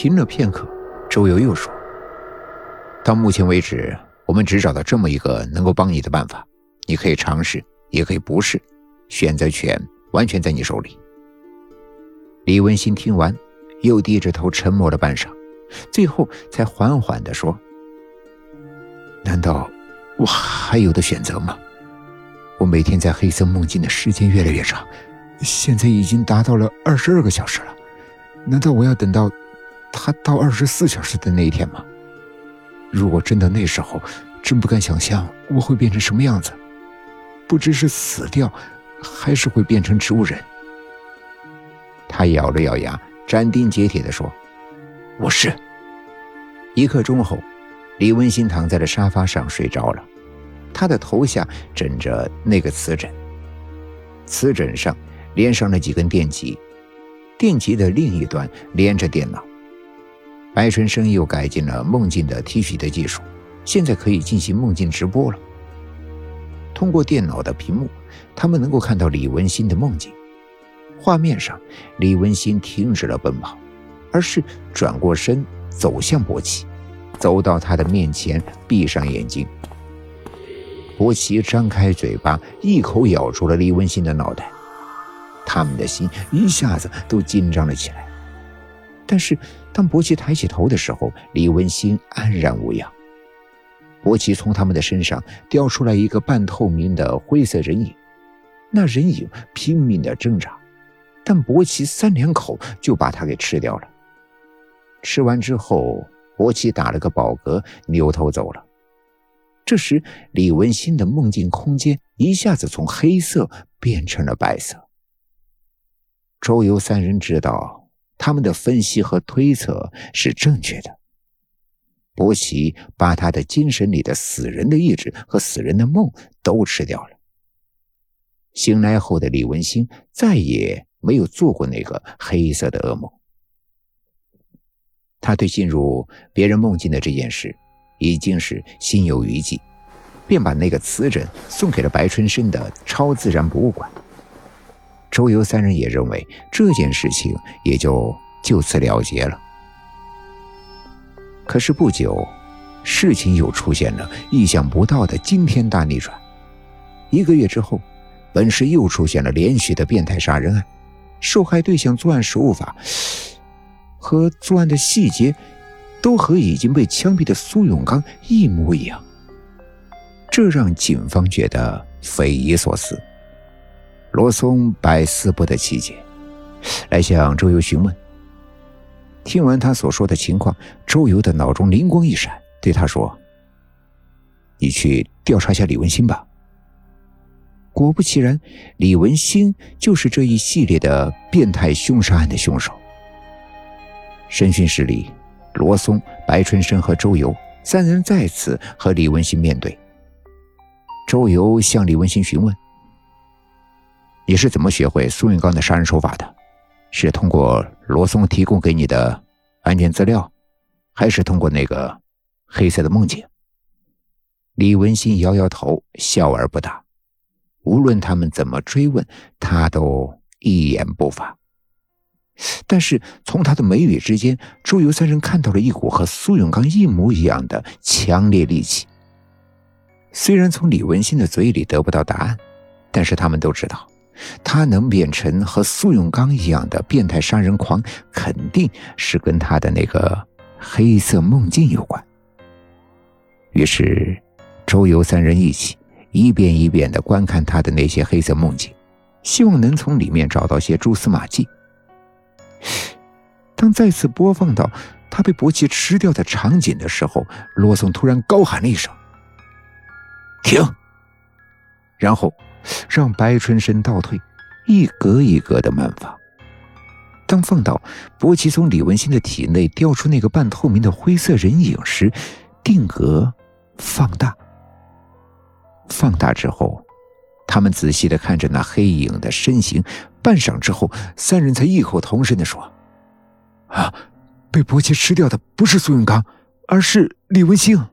停了片刻，周游又说：“到目前为止，我们只找到这么一个能够帮你的办法，你可以尝试，也可以不试，选择权完全在你手里。”李文新听完，又低着头沉默了半晌，最后才缓缓地说：“难道我还有的选择吗？我每天在黑色梦境的时间越来越长，现在已经达到了二十二个小时了。难道我要等到……”他到二十四小时的那一天吗？如果真的那时候，真不敢想象我会变成什么样子，不知是死掉，还是会变成植物人。他咬了咬牙，斩钉截铁地说：“我是。”一刻钟后，李文新躺在了沙发上睡着了，他的头下枕着那个瓷枕，瓷枕上连上了几根电极，电极的另一端连着电脑。白春生又改进了梦境的提取的技术，现在可以进行梦境直播了。通过电脑的屏幕，他们能够看到李文新的梦境。画面上，李文新停止了奔跑，而是转过身走向博奇，走到他的面前，闭上眼睛。博奇张开嘴巴，一口咬住了李文新的脑袋。他们的心一下子都紧张了起来。但是，当伯奇抬起头的时候，李文新安然无恙。伯奇从他们的身上叼出来一个半透明的灰色人影，那人影拼命的挣扎，但伯奇三两口就把它给吃掉了。吃完之后，博奇打了个饱嗝，扭头走了。这时，李文新的梦境空间一下子从黑色变成了白色。周游三人知道。他们的分析和推测是正确的。伯奇把他的精神里的死人的意志和死人的梦都吃掉了。醒来后的李文星再也没有做过那个黑色的噩梦。他对进入别人梦境的这件事已经是心有余悸，便把那个瓷枕送给了白春生的超自然博物馆。周游三人也认为这件事情也就就此了结了。可是不久，事情又出现了意想不到的惊天大逆转。一个月之后，本市又出现了连续的变态杀人案，受害对象、作案手法和作案的细节，都和已经被枪毙的苏永刚一模一样。这让警方觉得匪夷所思。罗松百思不得其解，来向周游询问。听完他所说的情况，周游的脑中灵光一闪，对他说：“你去调查一下李文新吧。”果不其然，李文新就是这一系列的变态凶杀案的凶手。审讯室里，罗松、白春生和周游三人再次和李文新面对。周游向李文新询问。你是怎么学会苏永刚的杀人手法的？是通过罗松提供给你的案件资料，还是通过那个黑色的梦境？李文新摇摇头，笑而不答。无论他们怎么追问，他都一言不发。但是从他的眉宇之间，周游三人看到了一股和苏永刚一模一样的强烈戾气。虽然从李文新的嘴里得不到答案，但是他们都知道。他能变成和苏永刚一样的变态杀人狂，肯定是跟他的那个黑色梦境有关。于是，周游三人一起一遍一遍地观看他的那些黑色梦境，希望能从里面找到些蛛丝马迹。当再次播放到他被伯奇吃掉的场景的时候，罗松突然高喊了一声：“停！”然后。让白春生倒退，一格一格的慢放。当放到伯奇从李文新的体内掉出那个半透明的灰色人影时，定格，放大。放大之后，他们仔细的看着那黑影的身形，半晌之后，三人才异口同声的说：“啊，被伯奇吃掉的不是苏永刚，而是李文星。”